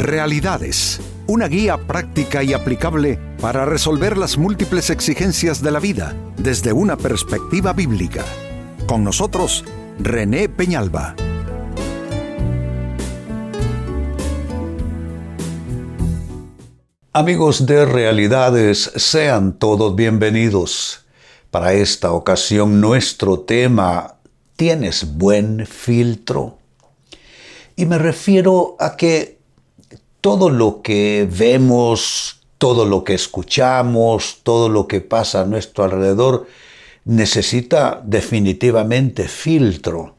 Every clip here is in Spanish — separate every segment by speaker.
Speaker 1: Realidades, una guía práctica y aplicable para resolver las múltiples exigencias de la vida desde una perspectiva bíblica. Con nosotros, René Peñalba.
Speaker 2: Amigos de Realidades, sean todos bienvenidos. Para esta ocasión nuestro tema, ¿tienes buen filtro? Y me refiero a que todo lo que vemos, todo lo que escuchamos, todo lo que pasa a nuestro alrededor, necesita definitivamente filtro,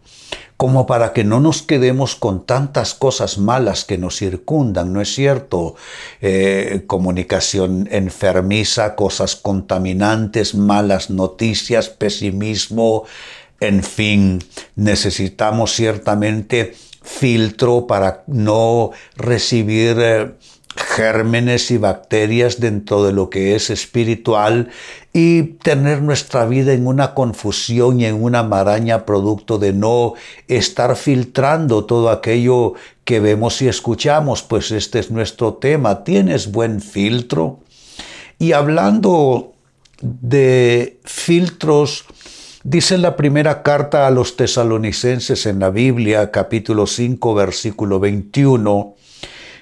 Speaker 2: como para que no nos quedemos con tantas cosas malas que nos circundan, ¿no es cierto? Eh, comunicación enfermiza, cosas contaminantes, malas noticias, pesimismo, en fin, necesitamos ciertamente filtro para no recibir eh, gérmenes y bacterias dentro de lo que es espiritual y tener nuestra vida en una confusión y en una maraña producto de no estar filtrando todo aquello que vemos y escuchamos, pues este es nuestro tema. ¿Tienes buen filtro? Y hablando de filtros, Dice la primera carta a los tesalonicenses en la Biblia, capítulo 5, versículo 21,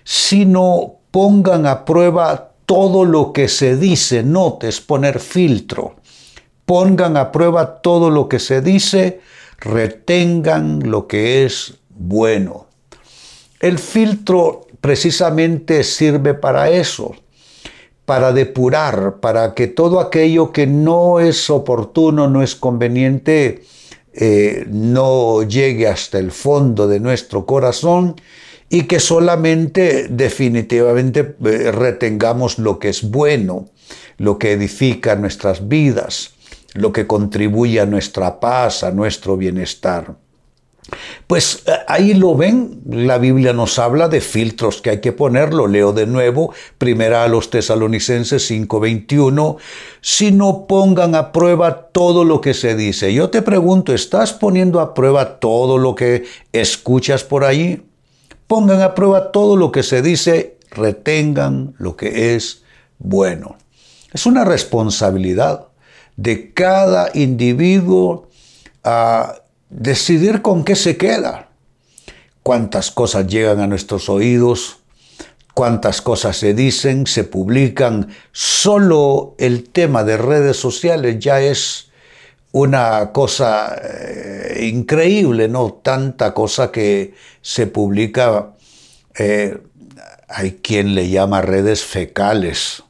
Speaker 2: sino pongan a prueba todo lo que se dice, notes, poner filtro, pongan a prueba todo lo que se dice, retengan lo que es bueno. El filtro precisamente sirve para eso, para depurar, para que todo aquello que no es oportuno, no es conveniente, eh, no llegue hasta el fondo de nuestro corazón y que solamente definitivamente eh, retengamos lo que es bueno, lo que edifica nuestras vidas, lo que contribuye a nuestra paz, a nuestro bienestar. Pues eh, ahí lo ven, la Biblia nos habla de filtros que hay que poner, lo leo de nuevo, primera a los tesalonicenses 5:21, si no pongan a prueba todo lo que se dice. Yo te pregunto, ¿estás poniendo a prueba todo lo que escuchas por ahí? Pongan a prueba todo lo que se dice, retengan lo que es bueno. Es una responsabilidad de cada individuo a decidir con qué se queda. Cuántas cosas llegan a nuestros oídos, cuántas cosas se dicen, se publican. Solo el tema de redes sociales ya es una cosa eh, increíble, ¿no? Tanta cosa que se publica. Eh, hay quien le llama redes fecales,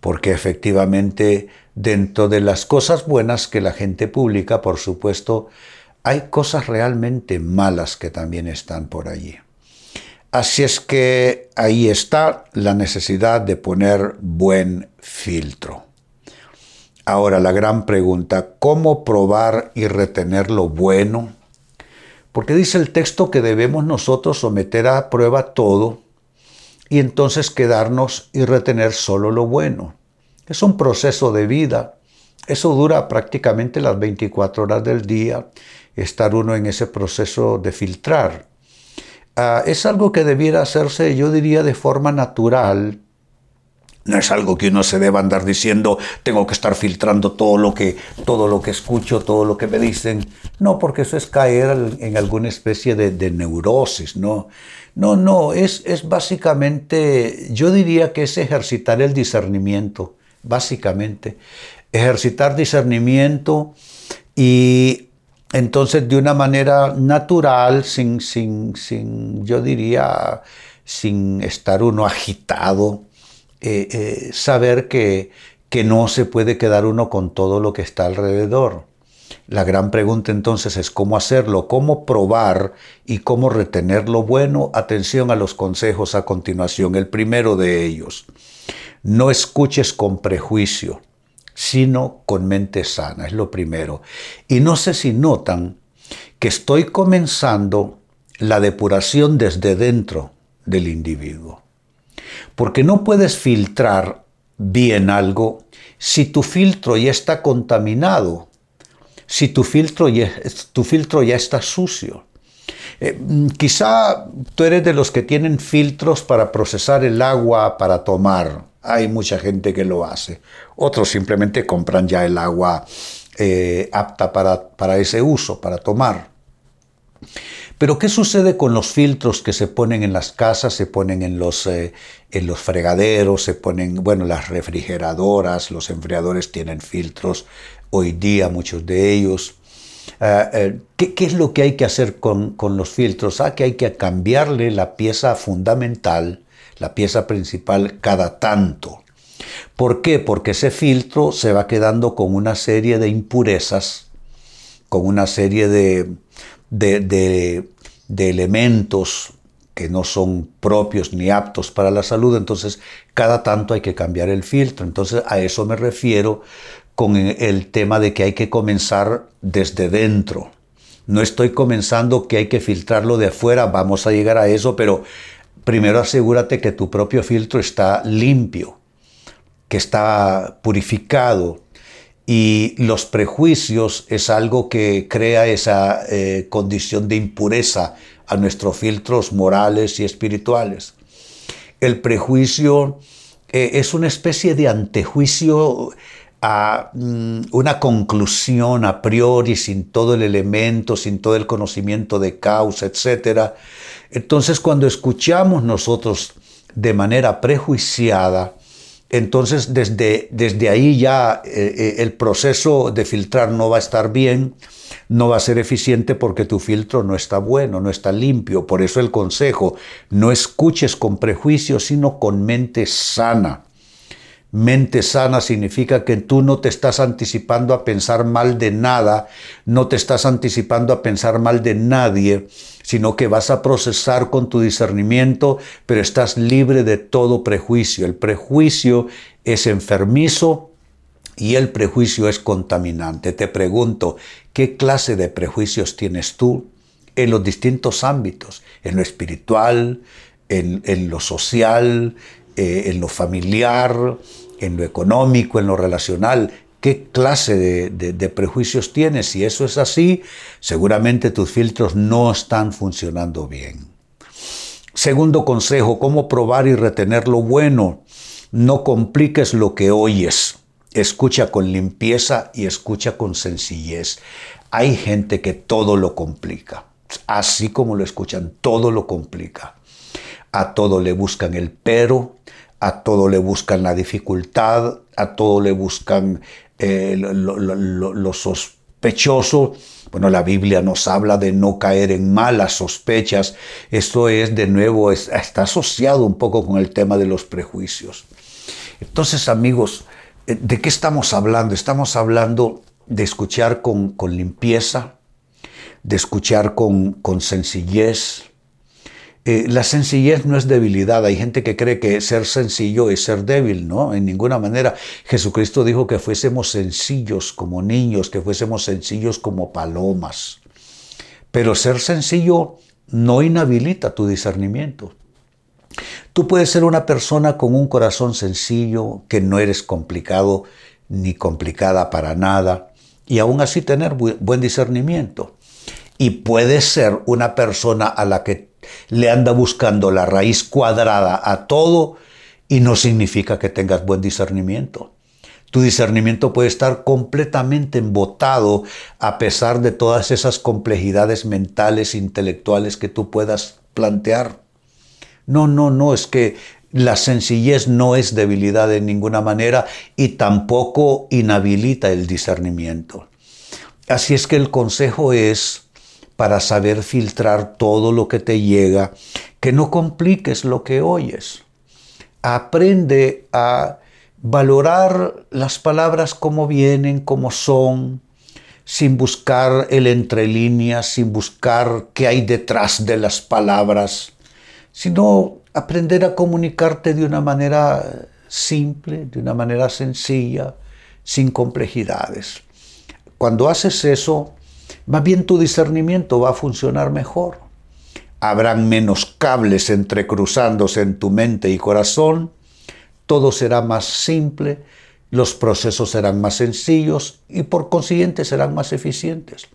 Speaker 2: porque efectivamente dentro de las cosas buenas que la gente publica, por supuesto, hay cosas realmente malas que también están por allí. Así es que ahí está la necesidad de poner buen filtro. Ahora la gran pregunta, ¿cómo probar y retener lo bueno? Porque dice el texto que debemos nosotros someter a prueba todo y entonces quedarnos y retener solo lo bueno. Es un proceso de vida. Eso dura prácticamente las 24 horas del día, estar uno en ese proceso de filtrar. Ah, es algo que debiera hacerse, yo diría, de forma natural. No es algo que uno se deba andar diciendo, tengo que estar filtrando todo lo que, todo lo que escucho, todo lo que me dicen. No, porque eso es caer en alguna especie de, de neurosis, ¿no? No, no, es, es básicamente, yo diría que es ejercitar el discernimiento básicamente. Ejercitar discernimiento y entonces de una manera natural, sin, sin, sin yo diría, sin estar uno agitado, eh, eh, saber que, que no se puede quedar uno con todo lo que está alrededor. La gran pregunta entonces es cómo hacerlo, cómo probar y cómo retener lo bueno. Atención a los consejos a continuación. El primero de ellos. No escuches con prejuicio, sino con mente sana, es lo primero. Y no sé si notan que estoy comenzando la depuración desde dentro del individuo. Porque no puedes filtrar bien algo si tu filtro ya está contaminado, si tu filtro ya, está sucio. Eh, mm, quizá tú eres de los que tienen filtros para procesar el agua para tomar. Hay mucha gente que lo hace. Otros simplemente compran ya el agua eh, apta para, para ese uso, para tomar. Pero ¿qué sucede con los filtros que se ponen en las casas, se ponen en los, eh, en los fregaderos, se ponen, bueno, las refrigeradoras, los enfriadores tienen filtros, hoy día muchos de ellos. Eh, ¿qué, es lo que hay que hacer con, con los filtros? Ah, que hay que cambiarle la pieza fundamental, la pieza principal, cada tanto. ¿Por qué? Porque ese filtro se va quedando con una serie de impurezas, con una serie de, de, elementos que no son propios ni aptos para la salud, entonces cada tanto hay que cambiar el filtro. Entonces a eso me refiero con el tema de que hay que comenzar desde dentro. No estoy comenzando que hay que filtrarlo de afuera, vamos a llegar a eso, pero primero asegúrate que tu propio filtro está limpio, que está purificado, y los prejuicios es algo que crea esa eh, condición de impureza a nuestros filtros morales y espirituales. El prejuicio eh, es una especie de antejuicio a mm, una conclusión a priori, sin todo el elemento, sin todo el conocimiento de causa, etc. Entonces, cuando escuchamos nosotros de manera prejuiciada, entonces desde, desde ahí ya eh, eh, el proceso de filtrar no va a estar bien, no va a ser eficiente porque tu filtro no está bueno, no está limpio. Por eso el consejo, no escuches con prejuicios, sino con mente sana. Mente sana significa que tú no te estás anticipando a pensar mal de nada, no te estás anticipando a pensar mal de nadie, sino que vas a procesar con tu discernimiento, pero estás libre de todo prejuicio. El prejuicio es enfermizo y el prejuicio es contaminante. Te pregunto, ¿qué clase de prejuicios tienes tú en los distintos ámbitos? En lo espiritual, en, lo social, eh, en lo familiar, en lo económico, en lo relacional, qué clase de, prejuicios tienes. Si eso es así, seguramente tus filtros no están funcionando bien. Segundo consejo, cómo probar y retener lo bueno. No compliques lo que oyes. Escucha con limpieza y escucha con sencillez. Hay gente que todo lo complica. Así como lo escuchan, todo lo complica. A todo le buscan el pero, a todo le buscan la dificultad, a todo le buscan eh, lo, sospechoso. Bueno, la Biblia nos habla de no caer en malas sospechas. Esto es, de nuevo, está asociado un poco con el tema de los prejuicios. Entonces, amigos, eh, ¿de qué estamos hablando? Estamos hablando de escuchar con, limpieza, de escuchar con sencillez, eh, la sencillez no es debilidad. Hay gente que cree que ser sencillo es ser débil, ¿no? En ninguna manera. Jesucristo dijo que fuésemos sencillos como niños, que fuésemos sencillos como palomas. Pero ser sencillo no inhabilita tu discernimiento. Tú puedes ser una persona con un corazón sencillo, que no eres complicado ni complicada para nada, y aún así tener buen discernimiento. Y puedes ser una persona a la que le anda buscando la raíz cuadrada a todo y no significa que tengas buen discernimiento. Tu discernimiento puede estar completamente embotado a pesar de todas esas complejidades mentales, intelectuales que tú puedas plantear. No, no, no, es que la sencillez no es debilidad de ninguna manera y tampoco inhabilita el discernimiento. Así es que el consejo es para saber filtrar todo lo que te llega, que no compliques lo que oyes. Aprende a valorar las palabras como vienen, como son, sin buscar el entre líneas, sin buscar qué hay detrás de las palabras, sino aprender a comunicarte de una manera simple, de una manera sencilla, sin complejidades. Cuando haces eso, más bien tu discernimiento va a funcionar mejor. Habrán menos cables entrecruzándose en tu mente y corazón, todo será más simple, los procesos serán más sencillos y por consiguiente serán más eficientes.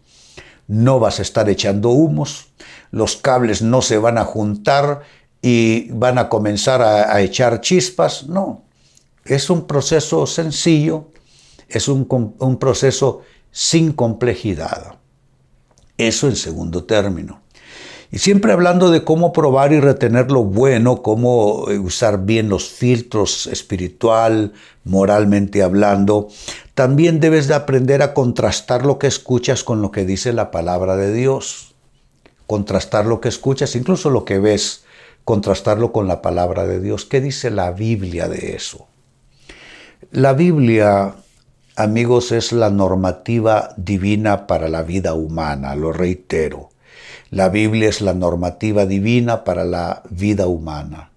Speaker 2: no vas a estar echando humos, los cables no se van a juntar y van a comenzar a, echar chispas, no. Es un proceso sencillo, es un, un proceso sin complejidad. Eso en segundo término. Y siempre hablando de cómo probar y retener lo bueno, cómo eh, usar bien los filtros espiritual, moralmente hablando, también debes de aprender a contrastar lo que escuchas con lo que dice la palabra de Dios. Contrastar lo que escuchas, incluso lo que ves, contrastarlo con la palabra de Dios. ¿Qué dice la Biblia de eso? La Biblia, amigos, es la normativa divina para la vida humana, lo reitero. La Biblia es la normativa divina para la vida humana.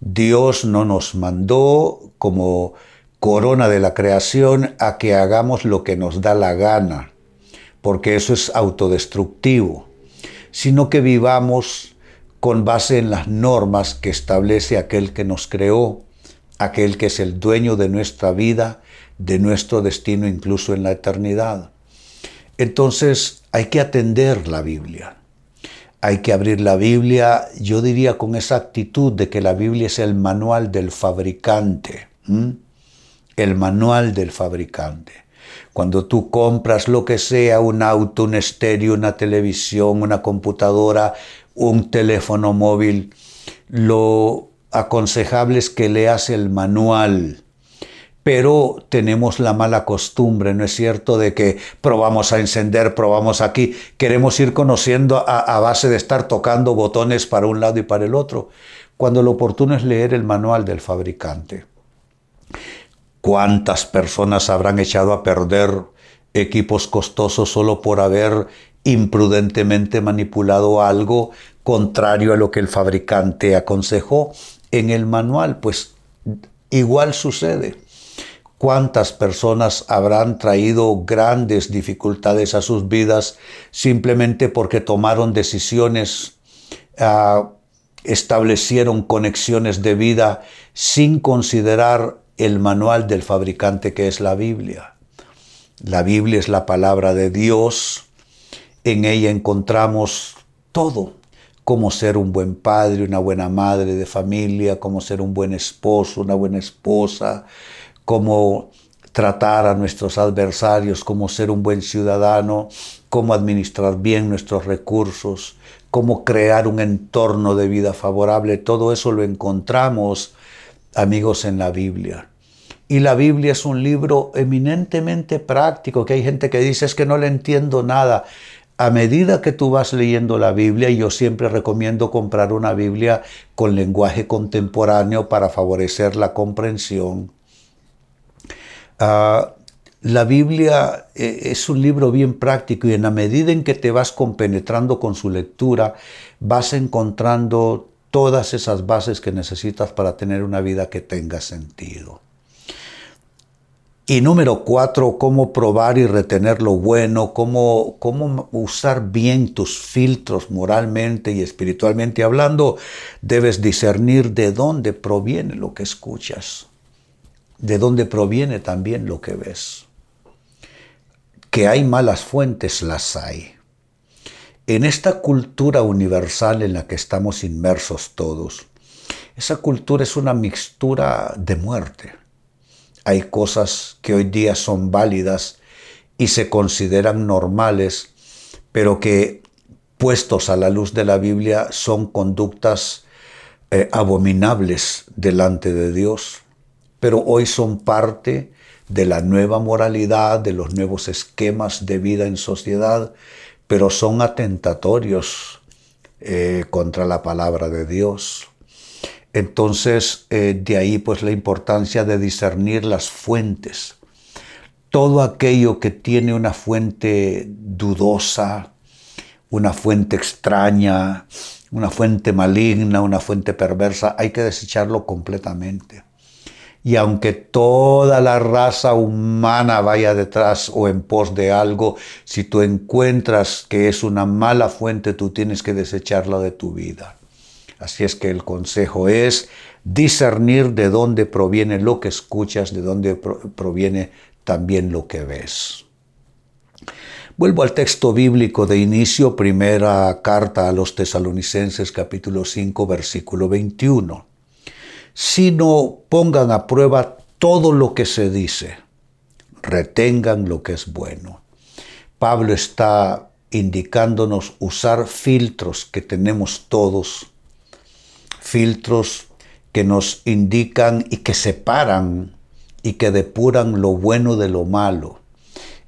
Speaker 2: Dios no nos mandó como corona de la creación a que hagamos lo que nos da la gana, porque eso es autodestructivo, sino que vivamos con base en las normas que establece aquel que nos creó, aquel que es el dueño de nuestra vida, de nuestro destino incluso en la eternidad. Entonces hay que atender la Biblia hay que abrir la Biblia, yo diría con esa actitud de que la Biblia es el manual del fabricante, el manual del fabricante. Cuando tú compras lo que sea, un auto, un estéreo, una televisión, una computadora, un teléfono móvil, lo aconsejable es que leas el manual pero tenemos la mala costumbre, ¿no es cierto?, de que probamos a encender, probamos aquí, queremos ir conociendo a, base de estar tocando botones para un lado y para el otro, cuando lo oportuno es leer el manual del fabricante. ¿Cuántas personas habrán echado a perder equipos costosos solo por haber imprudentemente manipulado algo contrario a lo que el fabricante aconsejó en el manual? Pues igual sucede cuántas personas habrán traído grandes dificultades a sus vidas simplemente porque tomaron decisiones, ah, establecieron conexiones de vida sin considerar el manual del fabricante que es la Biblia. La Biblia es la palabra de Dios, en ella encontramos todo, cómo ser un buen padre, una buena madre de familia, cómo ser un buen esposo, una buena esposa, cómo tratar a nuestros adversarios, cómo ser un buen ciudadano, cómo administrar bien nuestros recursos, cómo crear un entorno de vida favorable. Todo eso lo encontramos, amigos, en la Biblia. Y la Biblia es un libro eminentemente práctico, que hay gente que dice es que no le entiendo nada. A medida que tú vas leyendo la Biblia, yo siempre recomiendo comprar una Biblia con lenguaje contemporáneo para favorecer la comprensión, Ah, la Biblia eh, es un libro bien práctico y en la medida en que te vas compenetrando con su lectura, vas encontrando todas esas bases que necesitas para tener una vida que tenga sentido. Y número cuatro, cómo probar y retener lo bueno, cómo, cómo usar bien tus filtros moralmente y espiritualmente hablando. Debes discernir de dónde proviene lo que escuchas de dónde proviene también lo que ves. Que hay malas fuentes, las hay. En esta cultura universal en la que estamos inmersos todos, esa cultura es una mixtura de muerte. Hay cosas que hoy día son válidas y se consideran normales, pero que puestos a la luz de la Biblia son conductas eh, abominables delante de Dios pero hoy son parte de la nueva moralidad, de los nuevos esquemas de vida en sociedad, pero son atentatorios eh, contra la palabra de Dios. Entonces, eh, de ahí pues la importancia de discernir las fuentes. Todo aquello que tiene una fuente dudosa, una fuente extraña, una fuente maligna, una fuente perversa, hay que desecharlo completamente. Y aunque toda la raza humana vaya detrás o en pos de algo, si tú encuentras que es una mala fuente, tú tienes que desecharla de tu vida. Así es que el consejo es discernir de dónde proviene lo que escuchas, de dónde proviene también lo que ves. Vuelvo al texto bíblico de inicio, primera carta a los tesalonicenses capítulo 5 versículo 21. Sino pongan a prueba todo lo que se dice, retengan lo que es bueno. Pablo está indicándonos usar filtros que tenemos todos, filtros que nos indican y que separan y que depuran lo bueno de lo malo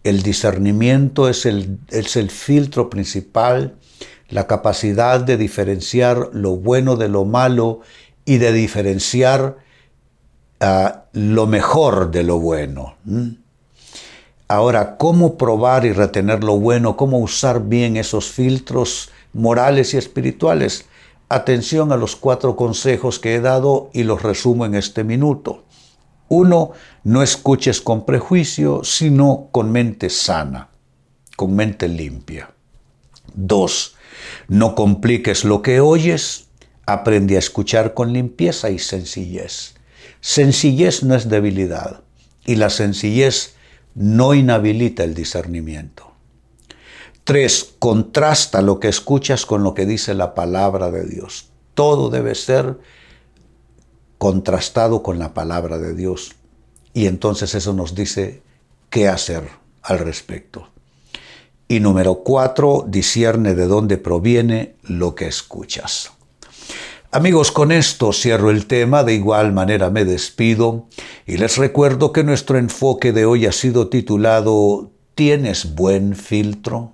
Speaker 2: el discernimiento es el, es el filtro principal, la capacidad de diferenciar lo bueno de lo malo y de diferenciar ah, lo mejor de lo bueno. Ahora, ¿cómo probar y retener lo bueno? ¿Cómo usar bien esos filtros morales y espirituales? Atención a los cuatro consejos que he dado y los resumo en este minuto. Uno, no escuches con prejuicio, sino con mente sana, con mente limpia. Dos, no compliques lo que oyes, aprende a escuchar con limpieza y sencillez. Sencillez no es debilidad y la sencillez no inhabilita el discernimiento. Tres, contrasta lo que escuchas con lo que dice la palabra de Dios. Todo debe ser contrastado con la palabra de Dios. Y entonces eso nos dice qué hacer al respecto. Y número cuatro, discierne de dónde proviene lo que escuchas. Amigos, con esto cierro el tema, de igual manera me despido y les recuerdo que nuestro enfoque de hoy ha sido titulado ¿Tienes buen filtro?